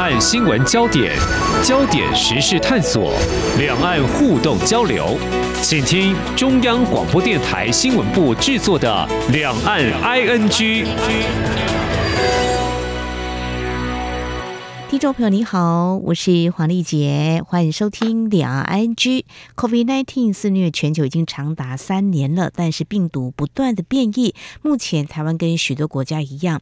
岸新闻焦点，焦点时事探索，两岸互动交流，请听中央广播电台新闻部制作的《两岸 ING》。听众朋友你好，我是黄丽杰，欢迎收听两岸 ING。COVID-19 肆虐全球已经长达三年了，但是病毒不断的变异，目前台湾跟许多国家一样。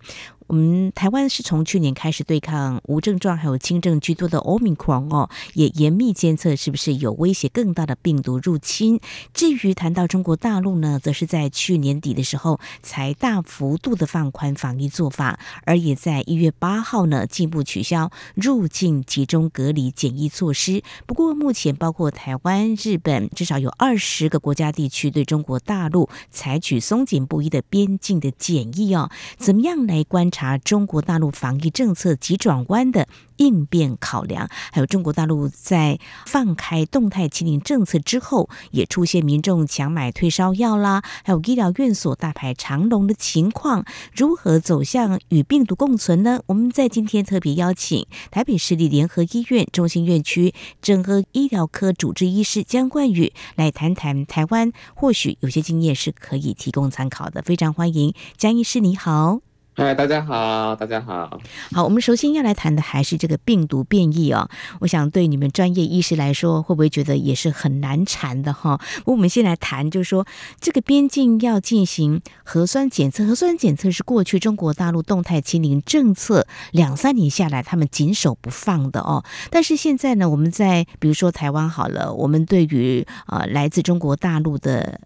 我们台湾是从去年开始对抗无症状还有轻症居多的 Omicron 哦，也严密监测是不是有威胁更大的病毒入侵。至于谈到中国大陆呢，则是在去年底的时候才大幅度的放宽防疫做法，而也在一月八号呢进一步取消入境集中隔离检疫措施。不过目前包括台湾、日本，至少有二十个国家地区对中国大陆采取松紧不一的边境的检疫哦，怎么样来观察？查中国大陆防疫政策急转弯的应变考量，还有中国大陆在放开动态清零政策之后，也出现民众抢买退烧药啦，还有医疗院所大排长龙的情况，如何走向与病毒共存呢？我们在今天特别邀请台北市立联合医院中心院区整合医疗科主治医师姜冠宇来谈谈台湾，或许有些经验是可以提供参考的。非常欢迎姜医师，你好。嗨，大家好，大家好。好，我们首先要来谈的还是这个病毒变异哦。我想对你们专业医师来说，会不会觉得也是很难缠的哈？我们先来谈，就是说这个边境要进行核酸检测，核酸检测是过去中国大陆动态清零政策两三年下来，他们紧守不放的哦。但是现在呢，我们在比如说台湾好了，我们对于呃来自中国大陆的。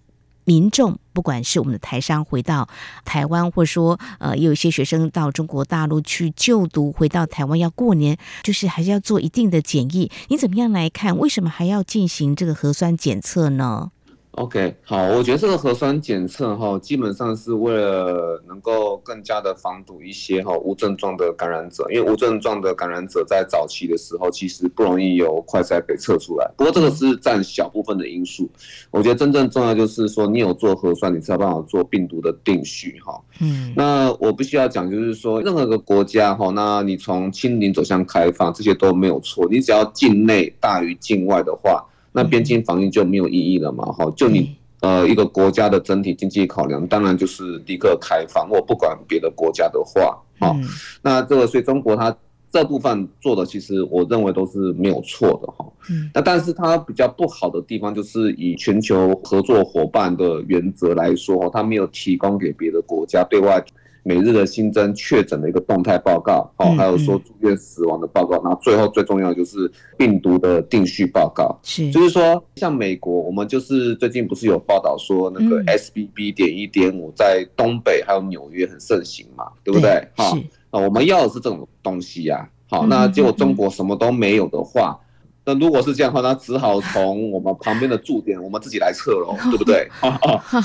民众，不管是我们的台商回到台湾，或者说呃，也有一些学生到中国大陆去就读，回到台湾要过年，就是还是要做一定的检疫。你怎么样来看？为什么还要进行这个核酸检测呢？OK，好，我觉得这个核酸检测哈，基本上是为了能够更加的防堵一些哈无症状的感染者，因为无症状的感染者在早期的时候其实不容易有快筛给测出来。不过这个是占小部分的因素，我觉得真正重要就是说你有做核酸，你才有办法做病毒的定序哈。嗯，那我必须要讲就是说，任何一个国家哈，那你从清零走向开放，这些都没有错，你只要境内大于境外的话。那边境防疫就没有意义了嘛？哈，就你呃一个国家的整体经济考量，当然就是立刻开放。我不管别的国家的话，哈，那这个所以中国它这部分做的，其实我认为都是没有错的哈。那但是它比较不好的地方，就是以全球合作伙伴的原则来说，它没有提供给别的国家对外。每日的新增确诊的一个动态报告，哦，还有说住院死亡的报告，然后最后最重要的就是病毒的定序报告。是，就是说，像美国，我们就是最近不是有报道说那个 SBB 点一点五在东北还有纽约很盛行嘛，对不对？哈，啊，我们要的是这种东西呀。好，那结果中国什么都没有的话，那如果是这样的话，那只好从我们旁边的驻点，我们自己来测喽，对不对？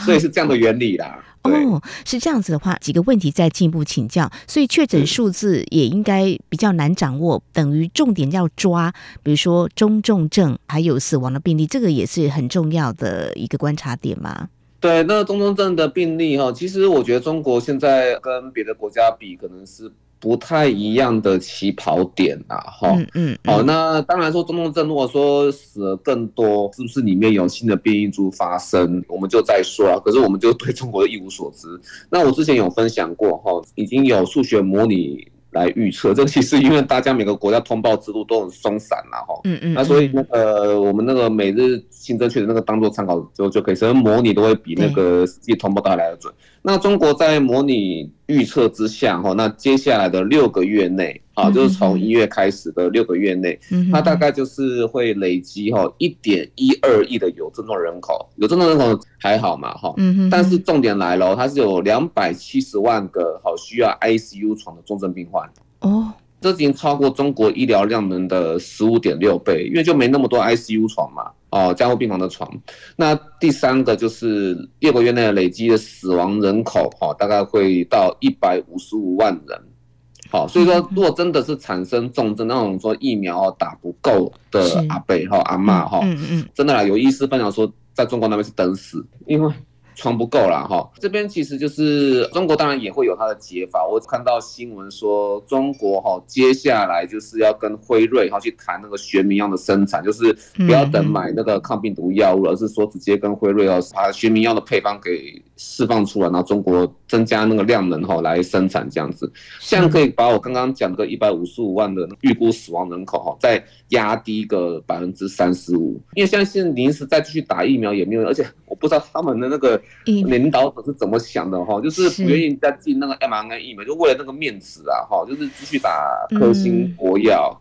所 以是这样的原理啦。哦，是这样子的话，几个问题再进一步请教。所以确诊数字也应该比较难掌握，等于重点要抓，比如说中重症还有死亡的病例，这个也是很重要的一个观察点嘛。对，那中重症的病例哈，其实我觉得中国现在跟别的国家比，可能是。不太一样的起跑点啊，哈，嗯嗯，好，那当然说中重症，如果说死了更多，是不是里面有新的变异株发生，我们就再说啊。可是我们就对中国的一无所知。那我之前有分享过哈，已经有数学模拟。来预测，这其实因为大家每个国家通报制度都很松散了哈，嗯嗯，那所以那个我们那个每日新增确诊那个当做参考就就可以，所以模拟都会比那个实际通报都还来得准。那中国在模拟预测之下哈，那接下来的六个月内。啊，就是从一月开始的六个月内，它大概就是会累积哈一点一二亿的有症状人口，有症状人口还好嘛哈，但是重点来了，它是有两百七十万个好需要 ICU 床的重症病患。哦，这已经超过中国医疗量能的十五点六倍，因为就没那么多 ICU 床嘛，哦，加护病房的床。那第三个就是六个月内累积的死亡人口哈，大概会到一百五十五万人。好，所以说，如果真的是产生重症，那种说疫苗打不够的阿伯哈、阿嬷哈，嗯嗯，真的啦，有医师分享说，在中国那边是等死，因为床不够了哈。这边其实就是中国，当然也会有它的解法。我看到新闻说，中国哈接下来就是要跟辉瑞哈去谈那个学名药的生产，就是不要等买那个抗病毒药物，而是说直接跟辉瑞要把学名药的配方给释放出来，然后中国增加那个量能哈来生产这样子，这样可以把我刚刚讲的一百五十五万的预估死亡人口哈再压低个百分之三十五，因为现在现在临时再继续打疫苗也没有，而且我不知道他们的那个领导者是怎么想的哈，就是不愿意再进那个 mRNA 疫苗，就为了那个面子啊哈，就是继续打科兴国药。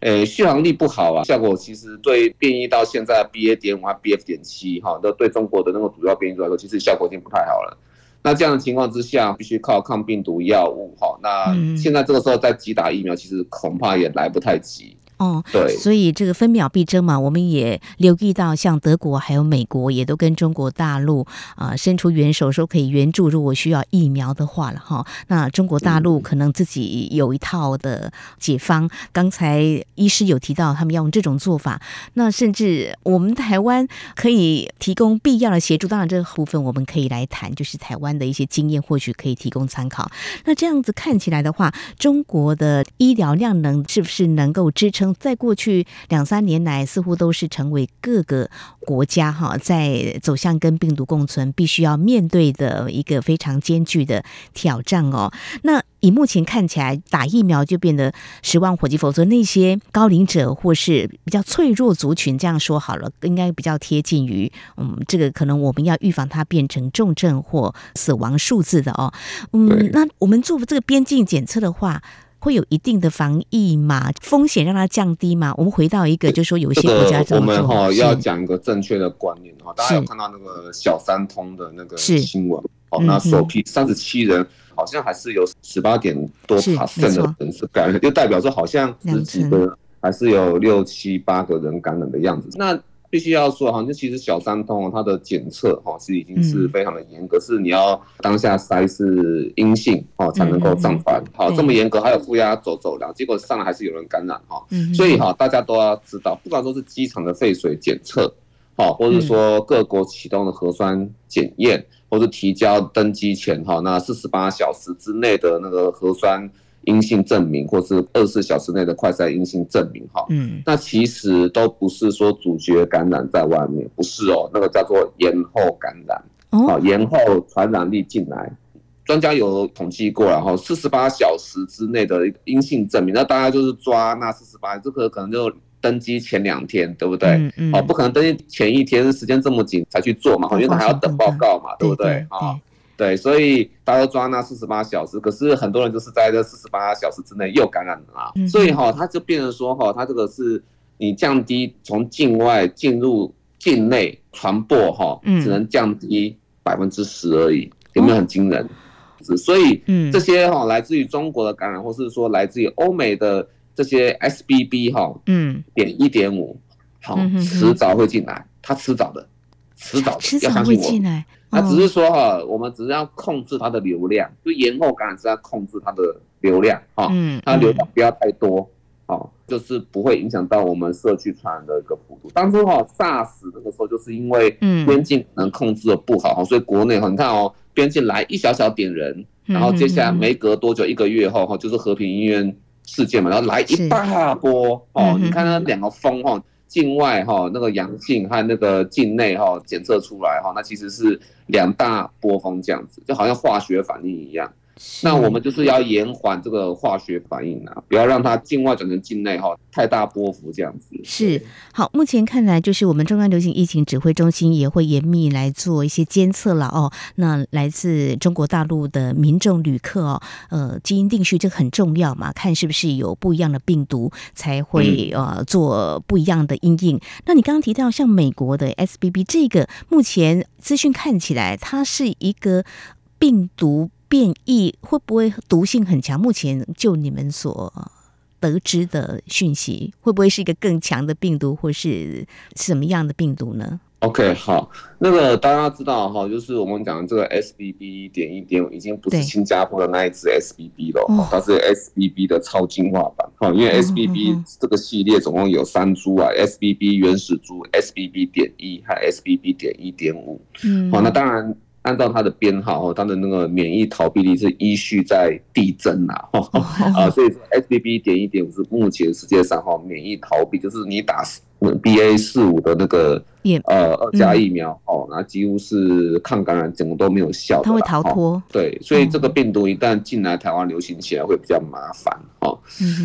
诶，续航力不好啊，效果其实对变异到现在 BA 点五和 BF 点七哈，都对中国的那个主要变异来说，其实效果已经不太好了。那这样的情况之下，必须靠抗病毒药物哈。那现在这个时候再急打疫苗，其实恐怕也来不太及。哦，对，所以这个分秒必争嘛，我们也留意到，像德国还有美国也都跟中国大陆啊、呃、伸出援手，说可以援助，如果需要疫苗的话了哈。那中国大陆可能自己有一套的解方。嗯、刚才医师有提到，他们要用这种做法，那甚至我们台湾可以提供必要的协助。当然，这个部分我们可以来谈，就是台湾的一些经验，或许可以提供参考。那这样子看起来的话，中国的医疗量能是不是能够支撑？在过去两三年来，似乎都是成为各个国家哈在走向跟病毒共存必须要面对的一个非常艰巨的挑战哦。那以目前看起来，打疫苗就变得十万火急，否则那些高龄者或是比较脆弱族群，这样说好了，应该比较贴近于嗯，这个可能我们要预防它变成重症或死亡数字的哦。嗯，那我们做这个边境检测的话。会有一定的防疫嘛？风险让它降低嘛？我们回到一个，就是说有一些国家这么做，我们哈要讲一个正确的观念哈。大家有看到那个小三通的那个新闻哦？那首批三十七人，好像还是有十八点多 percent 的人是感染，就代表说好像十几个还是有六七八个人感染的样子。那必须要说哈，就其实小三通它的检测哈是已经是非常的严格，是你要当下筛是阴性哦才能够上传。好，这么严格，还有负压走走量，结果上来还是有人感染哈。所以哈，大家都要知道，不管说是机场的废水检测，哈，或者说各国启动的核酸检验，或者提交登机前哈那四十八小时之内的那个核酸。阴性证明，或是二十四小时内的快筛阴性证明，哈，嗯，那其实都不是说主角感染在外面，不是哦，那个叫做延后感染，哦，延后传染力进来。专家有统计过，然后四十八小时之内的阴性证明，那大家就是抓那四十八，这个可能就登机前两天，对不对？嗯嗯，哦，不可能登机前一天时间这么紧才去做嘛，因为他还要等报告嘛，对不对？啊。对，所以大家都抓那四十八小时，可是很多人就是在这四十八小时之内又感染了啊，所以哈，他就变成说哈，他这个是你降低从境外进入境内传播哈，只能降低百分之十而已，有没有很惊人？所以这些哈来自于中国的感染，或是说来自于欧美的这些 SBB 哈，嗯，点一点五，好，迟早会进来，他迟早的，迟早的要相信我。他只是说哈，我们只是要控制它的流量，就延后感染是要控制它的流量哈，它流量不要太多，哦，就是不会影响到我们社区传染的一个幅度。当初哈 SARS 那个时候就是因为边境可能控制的不好，所以国内你看哦，边境来一小小点人，然后接下来没隔多久一个月后哈，就是和平医院事件嘛，然后来一大波哦，你看那两个峰哈。境外哈那个阳性和那个境内哈检测出来哈，那其实是两大波峰这样子，就好像化学反应一样。那我们就是要延缓这个化学反应啊，不要让它境外转成境内哈，太大波幅这样子。是好，目前看来就是我们中央流行疫情指挥中心也会严密来做一些监测了哦。那来自中国大陆的民众旅客哦，呃，基因定序这个很重要嘛，看是不是有不一样的病毒才会呃做不一样的因应。那你刚刚提到像美国的 SBB 这个，目前资讯看起来它是一个病毒。变异会不会毒性很强？目前就你们所得知的讯息，会不会是一个更强的病毒，或是什么样的病毒呢？OK，好，那个大家知道哈，就是我们讲的这个 SBB 点一点五已经不是新加坡的那一只 SBB 了，对它是 SBB 的超进化版哈，因为 SBB 这个系列总共有三株啊，SBB 原始株、SBB 点一和 SBB 点一点五，嗯，好，那当然。按照它的编号，它的那个免疫逃避力是依序在递增呐，啊，所以说 S B B 点一点五是目前世界上哈免疫逃避，就是你打 BA 四五的那个。呃，二价疫苗哦，那几乎是抗感染，整个都没有效的。它会逃脱。对，所以这个病毒一旦进来台湾流行起来，会比较麻烦哦。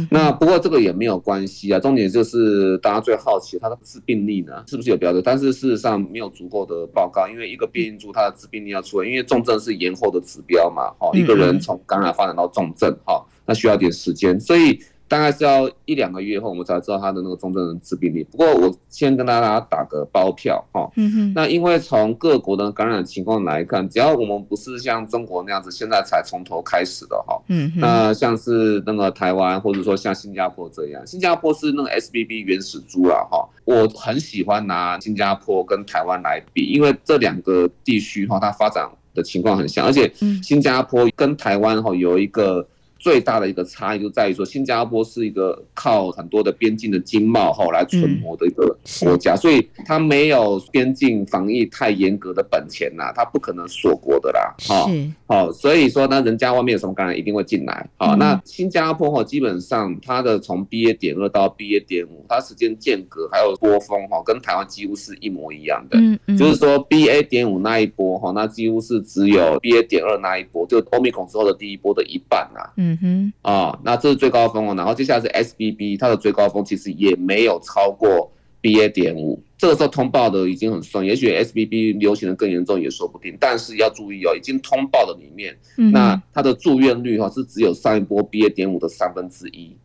那不过这个也没有关系啊，重点就是大家最好奇它的致病力呢，是不是有标准？但是事实上没有足够的报告，因为一个变异株它的致病力要出来，因为重症是延后的指标嘛。哦，一个人从感染发展到重症，哈，那需要点时间，所以。大概是要一两个月后，我们才知道他的那个重症的致病率。不过我先跟大家打个包票哈，嗯哼，那因为从各国的感染情况来看，只要我们不是像中国那样子现在才从头开始的哈，嗯，那像是那个台湾或者说像新加坡这样，新加坡是那个 SBB 原始株了哈，我很喜欢拿新加坡跟台湾来比，因为这两个地区哈，它发展的情况很像，而且新加坡跟台湾哈有一个。最大的一个差异就在于说，新加坡是一个靠很多的边境的经贸哈来存活的一个国家，所以它没有边境防疫太严格的本钱呐，它不可能锁国的啦。好，好，所以说呢，人家外面有什么感染一定会进来。好，那新加坡哈基本上它的从 BA 点二到 BA 点五，它时间间隔还有波峰哈，跟台湾几乎是一模一样的。嗯嗯，就是说 BA 点五那一波哈，那几乎是只有 BA 点二那一波，就 Omicron 之后的第一波的一半啊。嗯。嗯哼，啊，那这是最高峰哦，然后接下来是 SBB，它的最高峰其实也没有超过 BA 点五，这个时候通报的已经很顺，也许 SBB 流行的更严重也说不定，但是要注意哦，已经通报的里面，嗯、那它的住院率哈是只有上一波 BA 点五的三分之一，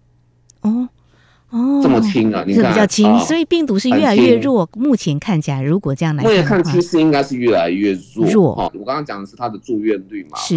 哦哦，这么轻啊，你看比较轻，哦、所以病毒是越来越弱，目前看起来如果这样来看，目前看趋势应该是越来越弱，弱。哈，我刚刚讲的是它的住院率嘛，是。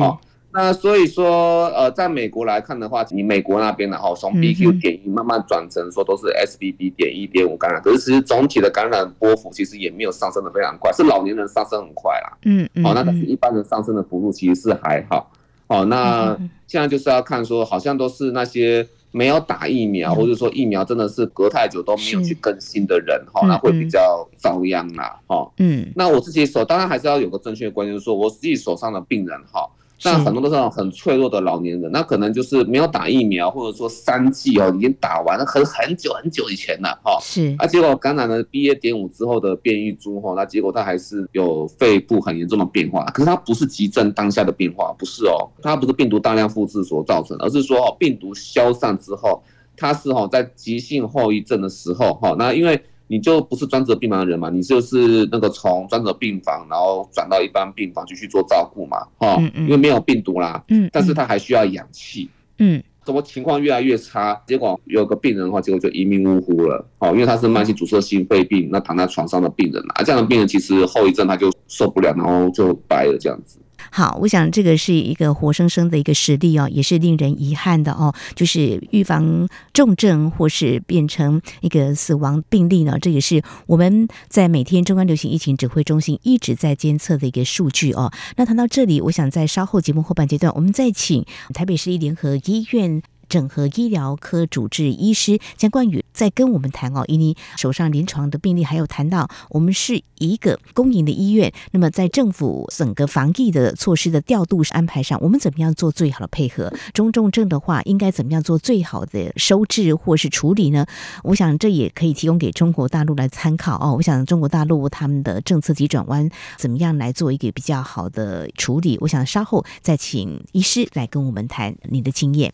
那所以说，呃，在美国来看的话，你美国那边然后从 BQ 点一慢慢转成说都是 SBB 点一点五感染，可是其实总体的感染波幅其实也没有上升的非常快，是老年人上升很快啦。嗯嗯。好，那但是一般人上升的幅度其实是还好。好，那现在就是要看说，好像都是那些没有打疫苗，或者说疫苗真的是隔太久都没有去更新的人，哈，那会比较遭殃啦。哈，嗯。那我自己手当然还是要有个正确的观念，就是说我自己手上的病人，哈。那很多都是很脆弱的老年人，那可能就是没有打疫苗，或者说三剂哦已经打完了，很很久很久以前了哈。是。啊，结果感染了 BA 点五之后的变异株哈，那结果他还是有肺部很严重的变化，可是它不是急症当下的变化，不是哦，它不是病毒大量复制所造成，而是说哦病毒消散之后，它是哈在急性后遗症的时候哈，那因为。你就不是专责病房的人嘛？你就是那个从专责病房，然后转到一般病房继续做照顾嘛？哈，因为没有病毒啦，嗯，但是他还需要氧气，嗯，怎么情况越来越差？结果有个病人的话，结果就一命呜呼了，哦，因为他是慢性阻塞性肺病，那躺在床上的病人啊，这样的病人其实后遗症他就受不了，然后就白了这样子。好，我想这个是一个活生生的一个实例哦，也是令人遗憾的哦。就是预防重症或是变成一个死亡病例呢，这也是我们在每天中央流行疫情指挥中心一直在监测的一个数据哦。那谈到这里，我想在稍后节目后半阶段，我们再请台北市立联合医院。整合医疗科主治医师江冠宇在跟我们谈哦，以你手上临床的病例，还有谈到我们是一个公营的医院，那么在政府整个防疫的措施的调度安排上，我们怎么样做最好的配合？中重症的话，应该怎么样做最好的收治或是处理呢？我想这也可以提供给中国大陆来参考哦。我想中国大陆他们的政策急转弯，怎么样来做一个比较好的处理？我想稍后再请医师来跟我们谈你的经验。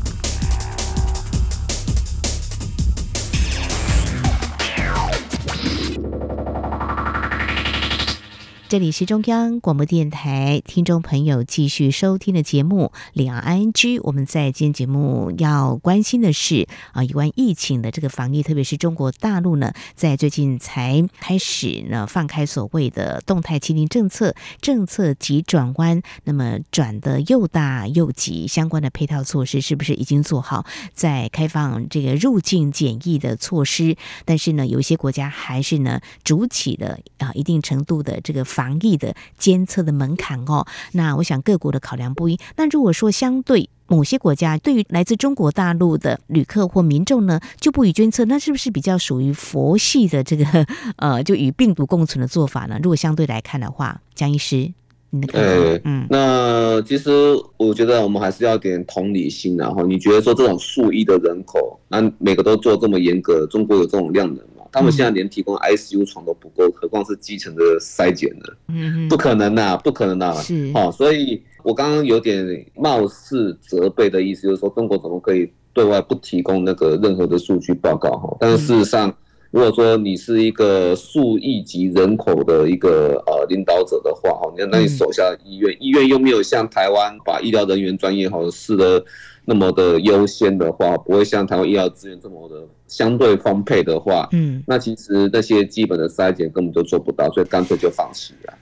这里是中央广播电台听众朋友继续收听的节目《两岸 ING》。我们在今天节目要关心的是啊，有关疫情的这个防疫，特别是中国大陆呢，在最近才开始呢放开所谓的动态清零政策，政策急转弯，那么转的又大又急，相关的配套措施是不是已经做好？在开放这个入境检疫的措施，但是呢，有一些国家还是呢筑起了啊一定程度的这个防。防疫的监测的门槛哦，那我想各国的考量不一。那如果说相对某些国家对于来自中国大陆的旅客或民众呢，就不予监测，那是不是比较属于佛系的这个 呃，就与病毒共存的做法呢？如果相对来看的话，江医师，你的看法？那其实我觉得我们还是要点同理心，然后你觉得说这种数亿的人口，那每个都做这么严格，中国有这种量能？他们现在连提供 ICU 床都不够，何况是基层的筛检呢？嗯，不可能呐，不可能呐。是，好，所以我刚刚有点貌似责备的意思，就是说中国怎么可以对外不提供那个任何的数据报告？哈，但是事实上，如果说你是一个数亿级人口的一个呃领导者的话，哈，你那你手下的医院，医院又没有像台湾把医疗人员专业好似的。那么的优先的话，不会像台湾医疗资源这么的相对丰沛的话，嗯，那其实那些基本的筛检根本就做不到，所以干脆就放弃了。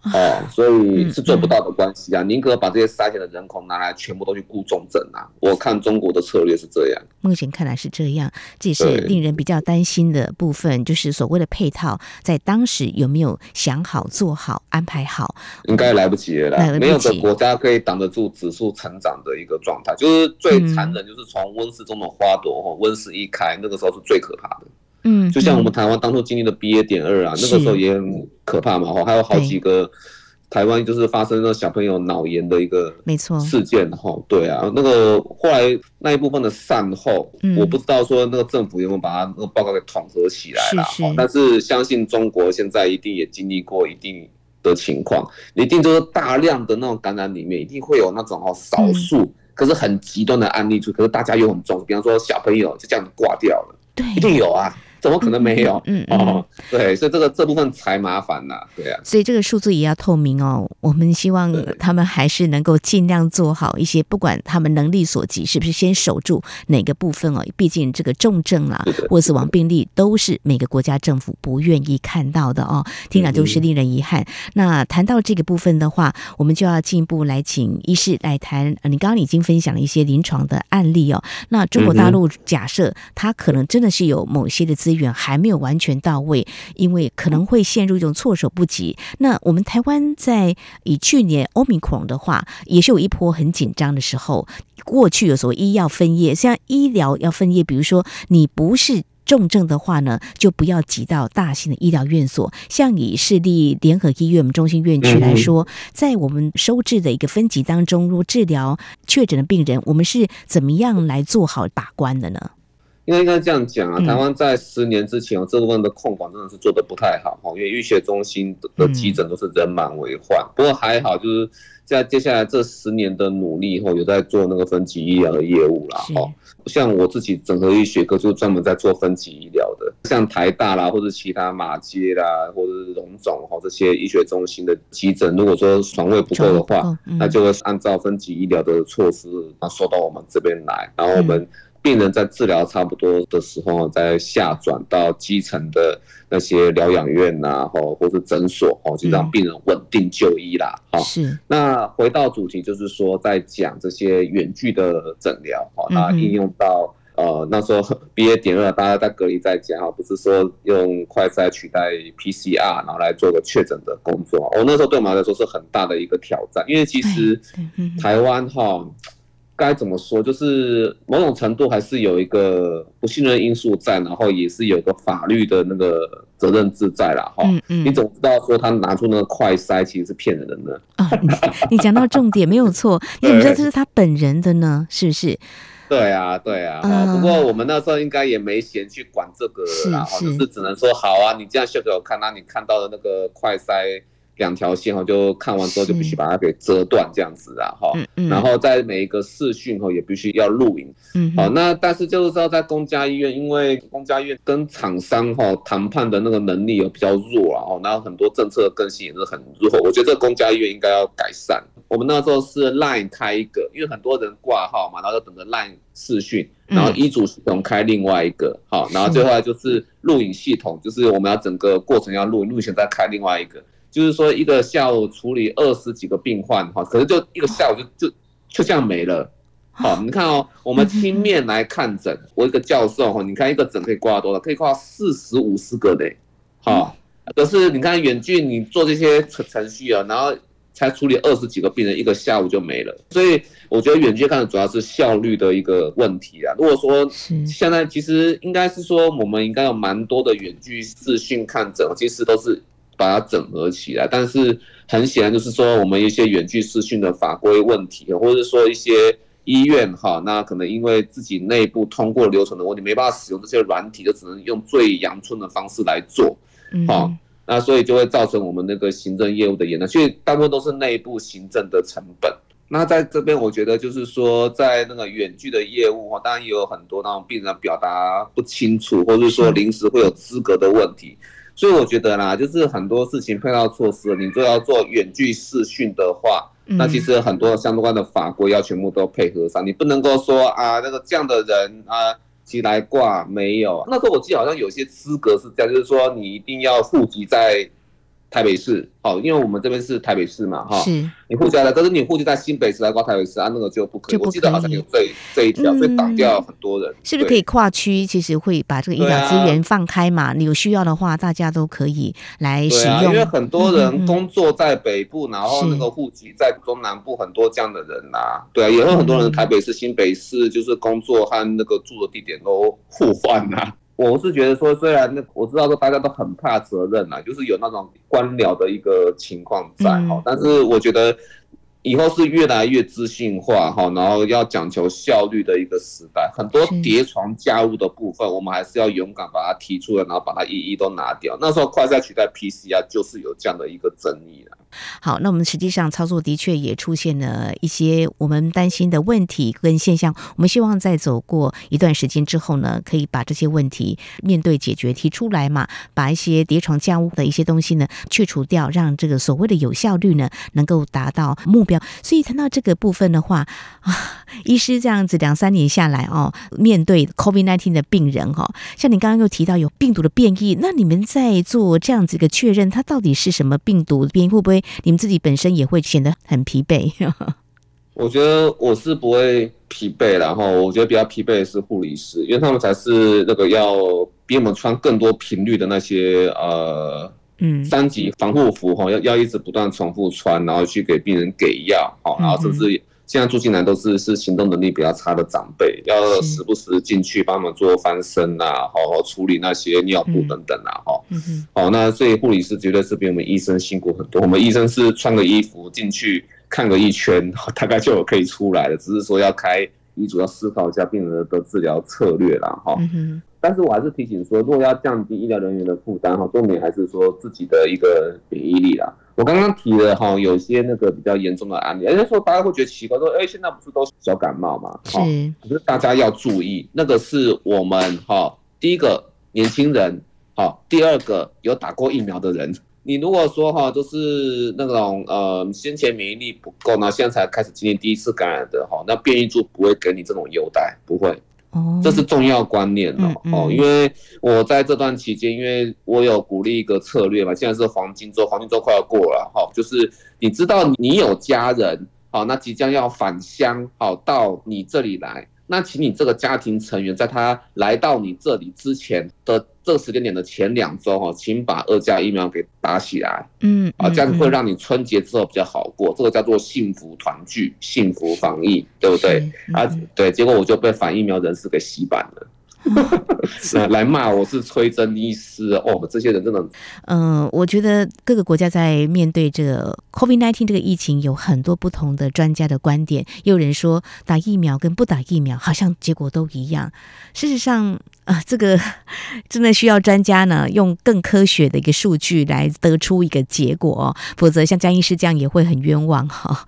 哦，所以是做不到的关系啊！宁可把这些筛选的人口拿来全部都去顾重症啊！我看中国的策略是这样，目前看来是这样，这也是令人比较担心的部分，就是所谓的配套，在当时有没有想好、做好、安排好？应该来不及了啦。没有的国家可以挡得住指数成长的一个状态，就是最残忍，就是从温室中的花朵，温室一开，那个时候是最可怕的。嗯，就像我们台湾当初经历的 BA. 点二啊，那个时候也很可怕嘛，哈，还有好几个台湾就是发生了小朋友脑炎的一个没错。事件，哈，对啊，那个后来那一部分的善后，我不知道说那个政府有没有把它那个报告给统合起来了，哈，但是相信中国现在一定也经历过一定的情况，一定就是大量的那种感染里面，一定会有那种哦少数可是很极端的案例出，可是大家又很重，比方说小朋友就这样挂掉了，对，一定有啊。怎么可能没有？嗯，嗯，嗯哦，对，所以这个这部分才麻烦呐，对啊。所以这个数字也要透明哦。我们希望他们还是能够尽量做好一些，不管他们能力所及，是不是先守住哪个部分哦？毕竟这个重症啊或死亡病例都是每个国家政府不愿意看到的哦。听了都是令人遗憾。那谈到这个部分的话，我们就要进一步来请医师来谈。你刚刚已经分享了一些临床的案例哦。那中国大陆假设他可能真的是有某些的资源还没有完全到位，因为可能会陷入一种措手不及。那我们台湾在以去年 Omicron 的话，也是有一波很紧张的时候。过去有所谓医药分业，像医疗要分业，比如说你不是重症的话呢，就不要挤到大型的医疗院所。像以市立联合医院、我们中心院区来说，在我们收治的一个分级当中，如果治疗确诊的病人，我们是怎么样来做好把关的呢？应该应该这样讲啊，台湾在十年之前，这部分的控管真的是做的不太好哈，因为医学中心的急诊都是人满为患。不过还好，就是在接下来这十年的努力后，有在做那个分级医疗的业务啦。哈，像我自己整合医学科就专门在做分级医疗的，像台大啦，或者其他马街啦，或者是荣总哈这些医学中心的急诊，如果说床位不够的话，那就会按照分级医疗的措施，啊，收到我们这边来，然后我们。病人在治疗差不多的时候，再下转到基层的那些疗养院呐，或或是诊所，哦，就让病人稳定就医啦。好，是。那回到主题，就是说在讲这些远距的诊疗，哈，那应用到呃那时候 BA. 点二，大家在隔离在家，哈，不是说用快筛取代 PCR，然后来做个确诊的工作。我那时候对我们来说是很大的一个挑战，因为其实台湾哈。该怎么说？就是某种程度还是有一个不信任因素在，然后也是有个法律的那个责任制在啦。哈。嗯嗯。你怎么知道说他拿出那个快筛其实是骗人的呢？啊，你讲到重点没有错，你怎么知道这是他本人的呢？是不是？对啊，对啊。嗯。不过我们那时候应该也没闲去管这个啦，是是，就是只能说好啊，你这样秀给我看，那你看到的那个快筛。两条线哈，就看完之后就必须把它给折断这样子啊哈。然后在每一个视讯哈也必须要录影。嗯。好，那但是就是说在公家医院，因为公家医院跟厂商哈谈判的那个能力有比较弱啊，然后很多政策的更新也是很弱。我觉得这个公家医院应该要改善。我们那时候是 Line 开一个，因为很多人挂号嘛，然后就等着 Line 视讯，然后医嘱系统开另外一个，好，然后最后来就是录影系统，就是我们要整个过程要录影，录影再开另外一个。就是说，一个下午处理二十几个病患，哈，可能就一个下午就就就这样没了。好，你看哦，我们亲面来看诊，我一个教授哈，你看一个诊可以挂多少？可以挂四十五十个嘞。好，可是你看远距你做这些程程序啊，然后才处理二十几个病人，一个下午就没了。所以我觉得远距看的主要是效率的一个问题啊。如果说现在其实应该是说，我们应该有蛮多的远距视讯看诊，其实都是。把它整合起来，但是很显然就是说，我们一些远距视讯的法规问题，或者说一些医院哈，那可能因为自己内部通过流程的问题，没办法使用这些软体，就只能用最阳春的方式来做，好，那所以就会造成我们那个行政业务的延宕，所以大部分都是内部行政的成本。那在这边，我觉得就是说，在那个远距的业务哈，当然也有很多那种病人表达不清楚，或者说临时会有资格的问题。所以我觉得啦，就是很多事情配套措施，你都要做远距视讯的话，那其实很多相关的法规要全部都配合上，你不能够说啊，那个这样的人啊，起来挂没有。那时候我记得好像有些资格是这样，就是说你一定要户籍在台北市。哦，因为我们这边是台北市嘛，哈，是你户籍在，可是你户籍在新北市来挂台北市啊，那个就不可以。我记得好像有这这一条，所以挡掉很多人。是不是可以跨区？其实会把这个医疗资源放开嘛？你有需要的话，大家都可以来使用。因为很多人工作在北部，然后那个户籍在中南部，很多这样的人呐，对啊，也有很多人台北市、新北市，就是工作和那个住的地点都互换呐。我是觉得说，虽然那我知道说大家都很怕责任呐，就是有那种官僚的一个情况在哈，但是我觉得以后是越来越资讯化哈，然后要讲求效率的一个时代，很多叠床架屋的部分，我们还是要勇敢把它提出来，然后把它一一都拿掉。那时候快筛取代 PCR 就是有这样的一个争议了。好，那我们实际上操作的确也出现了一些我们担心的问题跟现象。我们希望在走过一段时间之后呢，可以把这些问题面对解决提出来嘛，把一些叠床架屋的一些东西呢去除掉，让这个所谓的有效率呢能够达到目标。所以谈到这个部分的话啊，医师这样子两三年下来哦，面对 COVID-19 的病人哈，像你刚刚又提到有病毒的变异，那你们在做这样子一个确认，它到底是什么病毒变异，会不会？你们自己本身也会显得很疲惫。我觉得我是不会疲惫，然后我觉得比较疲惫的是护理师，因为他们才是那个要比我们穿更多频率的那些呃，嗯，三级防护服哈，要要一直不断重复穿，然后去给病人给药，好，然后甚至。现在住进来都是是行动能力比较差的长辈，要时不时进去帮忙做翻身啊，好好处理那些尿布等等啊，哈，好，那所以护理师绝对是比我们医生辛苦很多。我们医生是穿个衣服进去看个一圈，大概就可以出来了，只是说要开医嘱，要思考一下病人的治疗策略啦，哈。但是我还是提醒说，如果要降低医疗人员的负担，哈，重点还是说自己的一个免疫力啦。我刚刚提了哈，有些那个比较严重的案例，而且说大家会觉得奇怪，说，哎，现在不是都小感冒吗？是，可是大家要注意，那个是我们哈，第一个年轻人，好，第二个有打过疫苗的人。你如果说哈，就是那种呃先前免疫力不够呢，现在才开始经历第一次感染的哈，那变异株不会给你这种优待，不会。这是重要观念哦，哦，因为我在这段期间，因为我有鼓励一个策略嘛，现在是黄金周，黄金周快要过了哈，就是你知道你有家人，好，那即将要返乡，好，到你这里来。那请你这个家庭成员在他来到你这里之前的这个时间点的前两周哈，请把二价疫苗给打起来，嗯，啊，这样会让你春节之后比较好过，这个叫做幸福团聚、幸福防疫，对不对？啊，对，结果我就被反疫苗人士给洗版了。来骂我是崔真医师哦，这些人真的，嗯、呃，我觉得各个国家在面对这个 COVID-19 这个疫情，有很多不同的专家的观点。也有人说打疫苗跟不打疫苗好像结果都一样。事实上，啊、呃，这个真的需要专家呢用更科学的一个数据来得出一个结果哦，否则像江医师这样也会很冤枉哈、哦。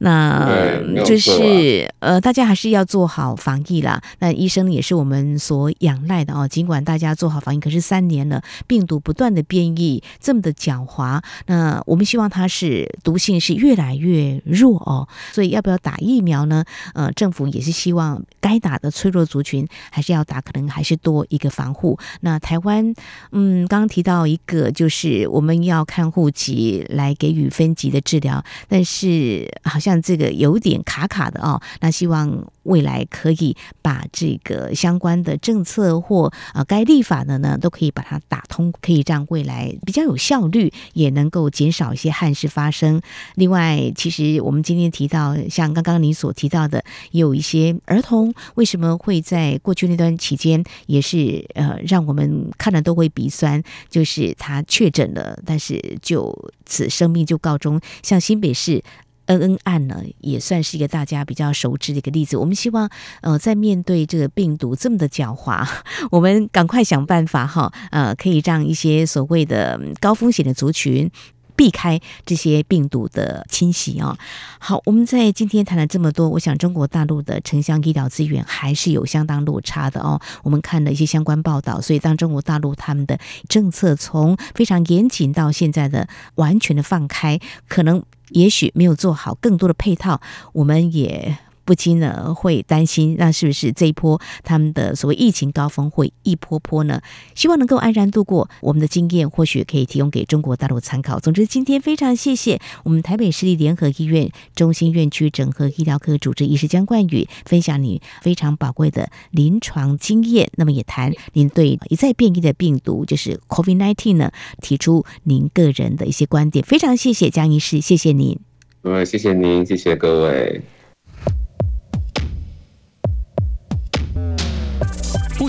那就是呃，大家还是要做好防疫啦。那医生也是我们所所仰赖的哦。尽管大家做好防疫，可是三年了，病毒不断的变异，这么的狡猾。那我们希望它是毒性是越来越弱哦。所以要不要打疫苗呢？呃，政府也是希望该打的脆弱族群还是要打，可能还是多一个防护。那台湾，嗯，刚刚提到一个，就是我们要看户籍来给予分级的治疗，但是好像这个有点卡卡的哦。那希望未来可以把这个相关的政策或啊，该立法的呢，都可以把它打通，可以让未来比较有效率，也能够减少一些憾事发生。另外，其实我们今天提到，像刚刚你所提到的，有一些儿童为什么会在过去那段期间，也是呃，让我们看了都会鼻酸，就是他确诊了，但是就此生命就告终。像新北市。恩恩案呢，也算是一个大家比较熟知的一个例子。我们希望，呃，在面对这个病毒这么的狡猾，我们赶快想办法哈，呃，可以让一些所谓的高风险的族群避开这些病毒的侵袭啊。好，我们在今天谈了这么多，我想中国大陆的城乡医疗资源还是有相当落差的哦。我们看了一些相关报道，所以当中国大陆他们的政策从非常严谨到现在的完全的放开，可能。也许没有做好更多的配套，我们也不禁呢会担心，那是不是这一波他们的所谓疫情高峰会一波波呢？希望能够安然度过。我们的经验或许可以提供给中国大陆参考。总之，今天非常谢谢我们台北市立联合医院中心院区整合医疗科主治医师姜冠宇分享你非常宝贵的临床经验。那么也谈您对一再变异的病毒，就是 COVID-19 呢，提出您个人的一些观点。非常谢谢江医师，谢谢您。呃，谢谢您，谢谢各位。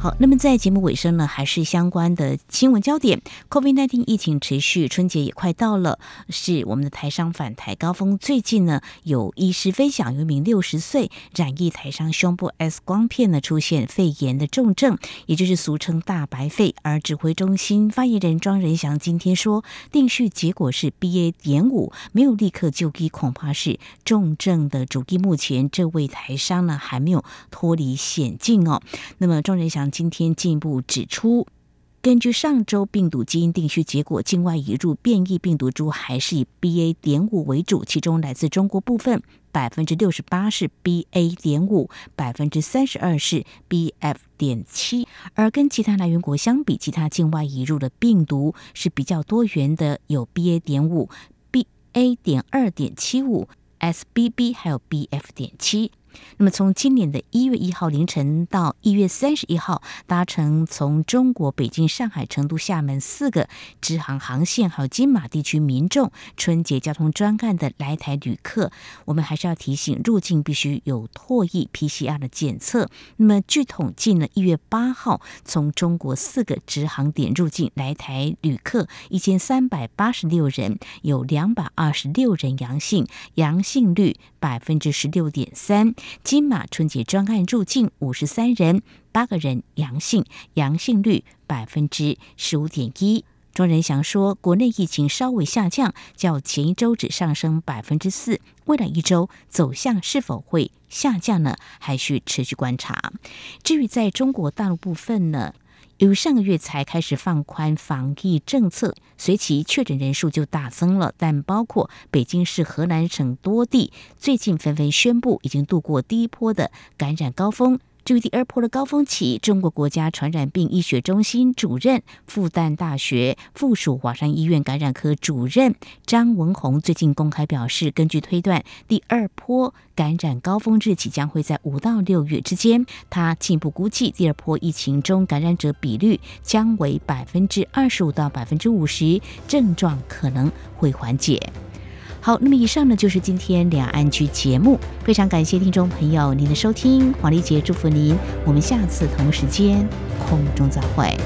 好，那么在节目尾声呢，还是相关的新闻焦点。COVID-19 疫情持续，春节也快到了，是我们的台商返台高峰。最近呢，有医师分享，有一名六十岁染疫台商胸部 X 光片呢出现肺炎的重症，也就是俗称大白肺。而指挥中心发言人庄仁祥今天说，定序结果是 BA. 点五，没有立刻就医，恐怕是重症的主因。目前这位台商呢还没有脱离险境哦。那么庄仁祥。今天进一步指出，根据上周病毒基因定序结果，境外移入变异病毒株还是以 BA. 点五为主，其中来自中国部分百分之六十八是 BA. 点五，百分之三十二是 BF. 点七。而跟其他来源国相比，其他境外移入的病毒是比较多元的，有 BA. 点五、BA. 点二点七五、SBB 还有 BF. 点七。那么，从今年的一月一号凌晨到一月三十一号，搭乘从中国北京、上海、成都、厦门四个直航航线，还有金马地区民众春节交通专案的来台旅客，我们还是要提醒，入境必须有唾液 PCR 的检测。那么，据统计呢，一月八号从中国四个直航点入境来台旅客一千三百八十六人，有两百二十六人阳性，阳性率百分之十六点三。金马春节专案入境五十三人，八个人阳性，阳性率百分之十五点一。庄仁祥说，国内疫情稍微下降，较前一周只上升百分之四，未来一周走向是否会下降呢？还需持续观察。至于在中国大陆部分呢？由于上个月才开始放宽防疫政策，随其确诊人数就大增了。但包括北京市、河南省多地，最近纷纷宣布已经度过第一波的感染高峰。至于第二波的高峰期，中国国家传染病医学中心主任、复旦大学附属华山医院感染科主任张文宏最近公开表示，根据推断，第二波感染高峰日期将会在五到六月之间。他进一步估计，第二波疫情中感染者比率将为百分之二十五到百分之五十，症状可能会缓解。好，那么以上呢就是今天两岸局节目，非常感谢听众朋友您的收听，黄丽杰祝福您，我们下次同时间空中再会。